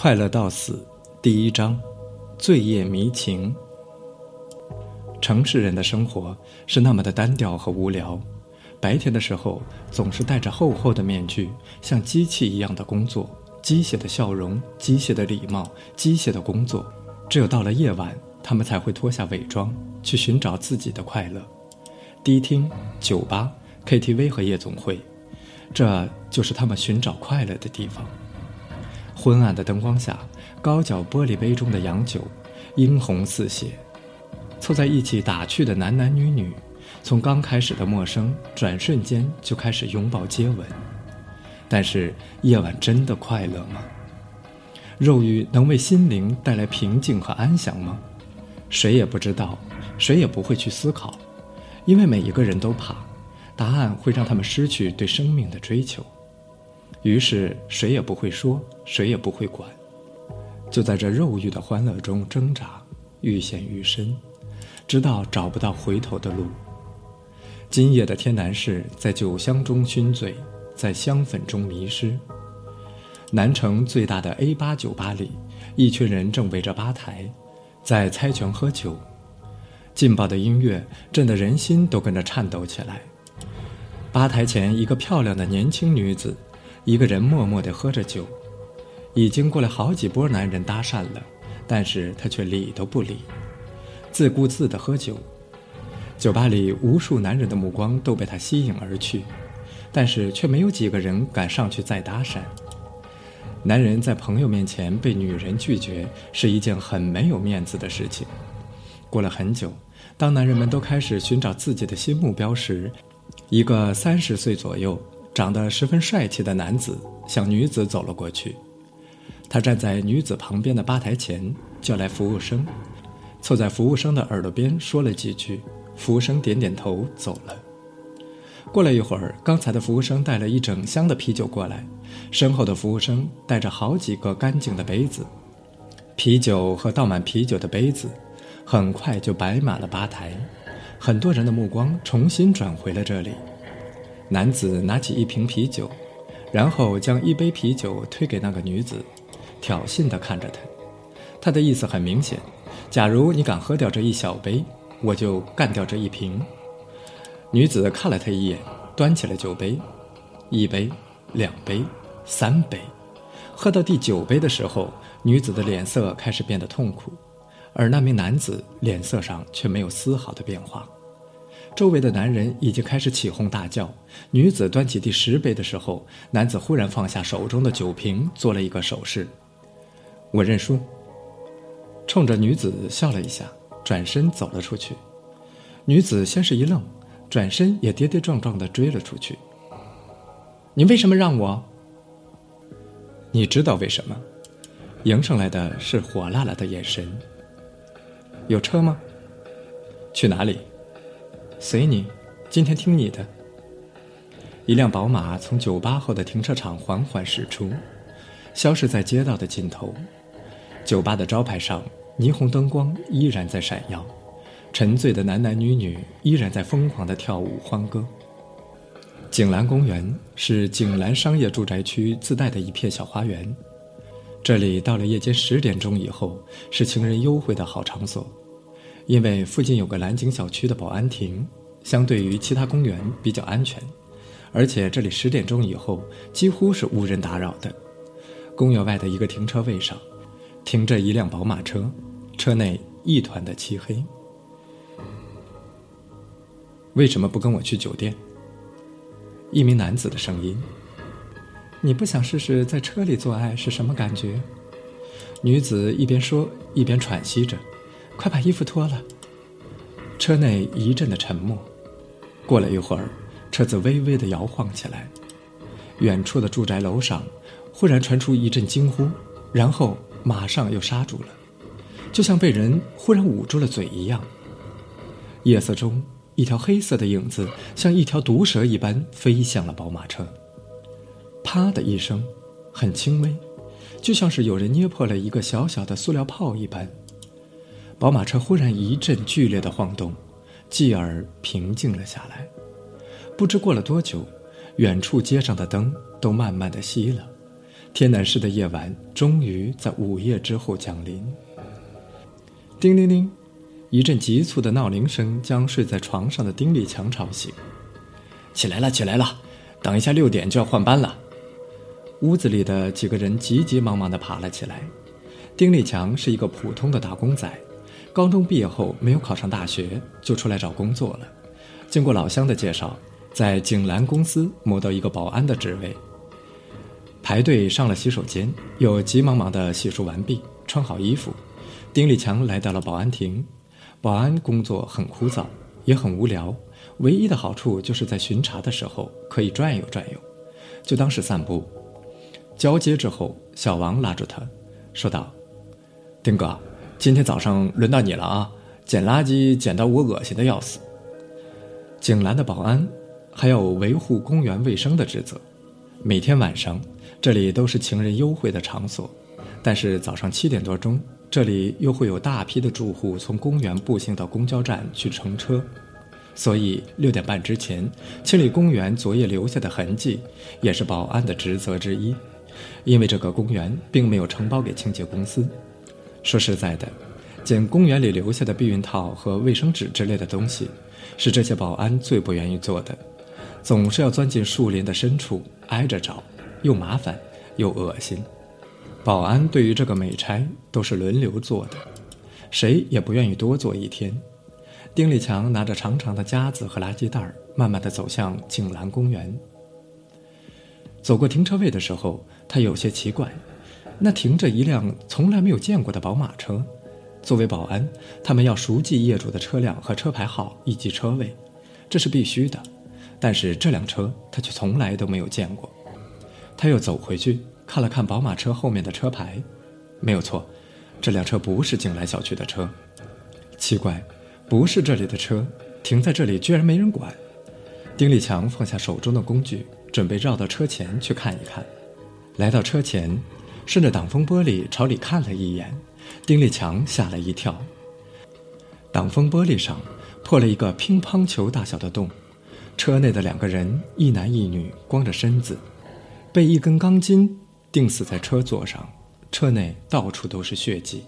快乐到死，第一章，醉夜迷情。城市人的生活是那么的单调和无聊，白天的时候总是戴着厚厚的面具，像机器一样的工作，机械的笑容，机械的礼貌，机械的工作。只有到了夜晚，他们才会脱下伪装，去寻找自己的快乐。迪厅、酒吧、KTV 和夜总会，这就是他们寻找快乐的地方。昏暗的灯光下，高脚玻璃杯中的洋酒，殷红似血。凑在一起打趣的男男女女，从刚开始的陌生，转瞬间就开始拥抱接吻。但是夜晚真的快乐吗？肉欲能为心灵带来平静和安详吗？谁也不知道，谁也不会去思考，因为每一个人都怕，答案会让他们失去对生命的追求。于是谁也不会说，谁也不会管，就在这肉欲的欢乐中挣扎，愈陷愈深，直到找不到回头的路。今夜的天南市在酒香中醺醉，在香粉中迷失。南城最大的 A 八酒吧里，一群人正围着吧台，在猜拳喝酒。劲爆的音乐震得人心都跟着颤抖起来。吧台前，一个漂亮的年轻女子。一个人默默地喝着酒，已经过了好几波男人搭讪了，但是他却理都不理，自顾自地喝酒。酒吧里无数男人的目光都被他吸引而去，但是却没有几个人敢上去再搭讪。男人在朋友面前被女人拒绝是一件很没有面子的事情。过了很久，当男人们都开始寻找自己的新目标时，一个三十岁左右。长得十分帅气的男子向女子走了过去，他站在女子旁边的吧台前，叫来服务生，凑在服务生的耳朵边说了几句，服务生点点头走了。过了一会儿，刚才的服务生带了一整箱的啤酒过来，身后的服务生带着好几个干净的杯子，啤酒和倒满啤酒的杯子，很快就摆满了吧台，很多人的目光重新转回了这里。男子拿起一瓶啤酒，然后将一杯啤酒推给那个女子，挑衅地看着她。他的意思很明显：假如你敢喝掉这一小杯，我就干掉这一瓶。女子看了他一眼，端起了酒杯，一杯，两杯，三杯，喝到第九杯的时候，女子的脸色开始变得痛苦，而那名男子脸色上却没有丝毫的变化。周围的男人已经开始起哄大叫。女子端起第十杯的时候，男子忽然放下手中的酒瓶，做了一个手势：“我认输。”冲着女子笑了一下，转身走了出去。女子先是一愣，转身也跌跌撞撞地追了出去。“你为什么让我？”“你知道为什么？”迎上来的是火辣辣的眼神。“有车吗？去哪里？”随你，今天听你的。一辆宝马从酒吧后的停车场缓缓驶出，消失在街道的尽头。酒吧的招牌上，霓虹灯光依然在闪耀，沉醉的男男女女依然在疯狂地跳舞欢歌。景兰公园是景兰商业住宅区自带的一片小花园，这里到了夜间十点钟以后是情人幽会的好场所。因为附近有个蓝景小区的保安亭，相对于其他公园比较安全，而且这里十点钟以后几乎是无人打扰的。公园外的一个停车位上，停着一辆宝马车，车内一团的漆黑。为什么不跟我去酒店？一名男子的声音。你不想试试在车里做爱是什么感觉？女子一边说一边喘息着。快把衣服脱了。车内一阵的沉默，过了一会儿，车子微微的摇晃起来。远处的住宅楼上，忽然传出一阵惊呼，然后马上又刹住了，就像被人忽然捂住了嘴一样。夜色中，一条黑色的影子像一条毒蛇一般飞向了宝马车。啪的一声，很轻微，就像是有人捏破了一个小小的塑料泡一般。宝马车忽然一阵剧烈的晃动，继而平静了下来。不知过了多久，远处街上的灯都慢慢的熄了，天南市的夜晚终于在午夜之后降临。叮铃铃，一阵急促的闹铃声将睡在床上的丁立强吵醒。起来了，起来了，等一下六点就要换班了。屋子里的几个人急急忙忙地爬了起来。丁立强是一个普通的打工仔，高中毕业后没有考上大学，就出来找工作了。经过老乡的介绍，在景兰公司摸到一个保安的职位。排队上了洗手间，又急忙忙地洗漱完毕，穿好衣服，丁立强来到了保安亭。保安工作很枯燥，也很无聊，唯一的好处就是在巡查的时候可以转悠转悠，就当是散步。交接之后，小王拉住他，说道：“丁哥，今天早上轮到你了啊！捡垃圾捡到我恶心的要死。”景兰的保安还有维护公园卫生的职责，每天晚上。这里都是情人幽会的场所，但是早上七点多钟，这里又会有大批的住户从公园步行到公交站去乘车，所以六点半之前清理公园昨夜留下的痕迹，也是保安的职责之一。因为这个公园并没有承包给清洁公司。说实在的，捡公园里留下的避孕套和卫生纸之类的东西，是这些保安最不愿意做的，总是要钻进树林的深处挨着找。又麻烦又恶心，保安对于这个美差都是轮流做的，谁也不愿意多做一天。丁立强拿着长长的夹子和垃圾袋儿，慢慢的走向景兰公园。走过停车位的时候，他有些奇怪，那停着一辆从来没有见过的宝马车。作为保安，他们要熟记业主的车辆和车牌号以及车位，这是必须的。但是这辆车他却从来都没有见过。他又走回去看了看宝马车后面的车牌，没有错，这辆车不是景兰小区的车。奇怪，不是这里的车，停在这里居然没人管。丁立强放下手中的工具，准备绕到车前去看一看。来到车前，顺着挡风玻璃朝里看了一眼，丁立强吓了一跳。挡风玻璃上破了一个乒乓球大小的洞，车内的两个人，一男一女，光着身子。被一根钢筋钉死在车座上，车内到处都是血迹。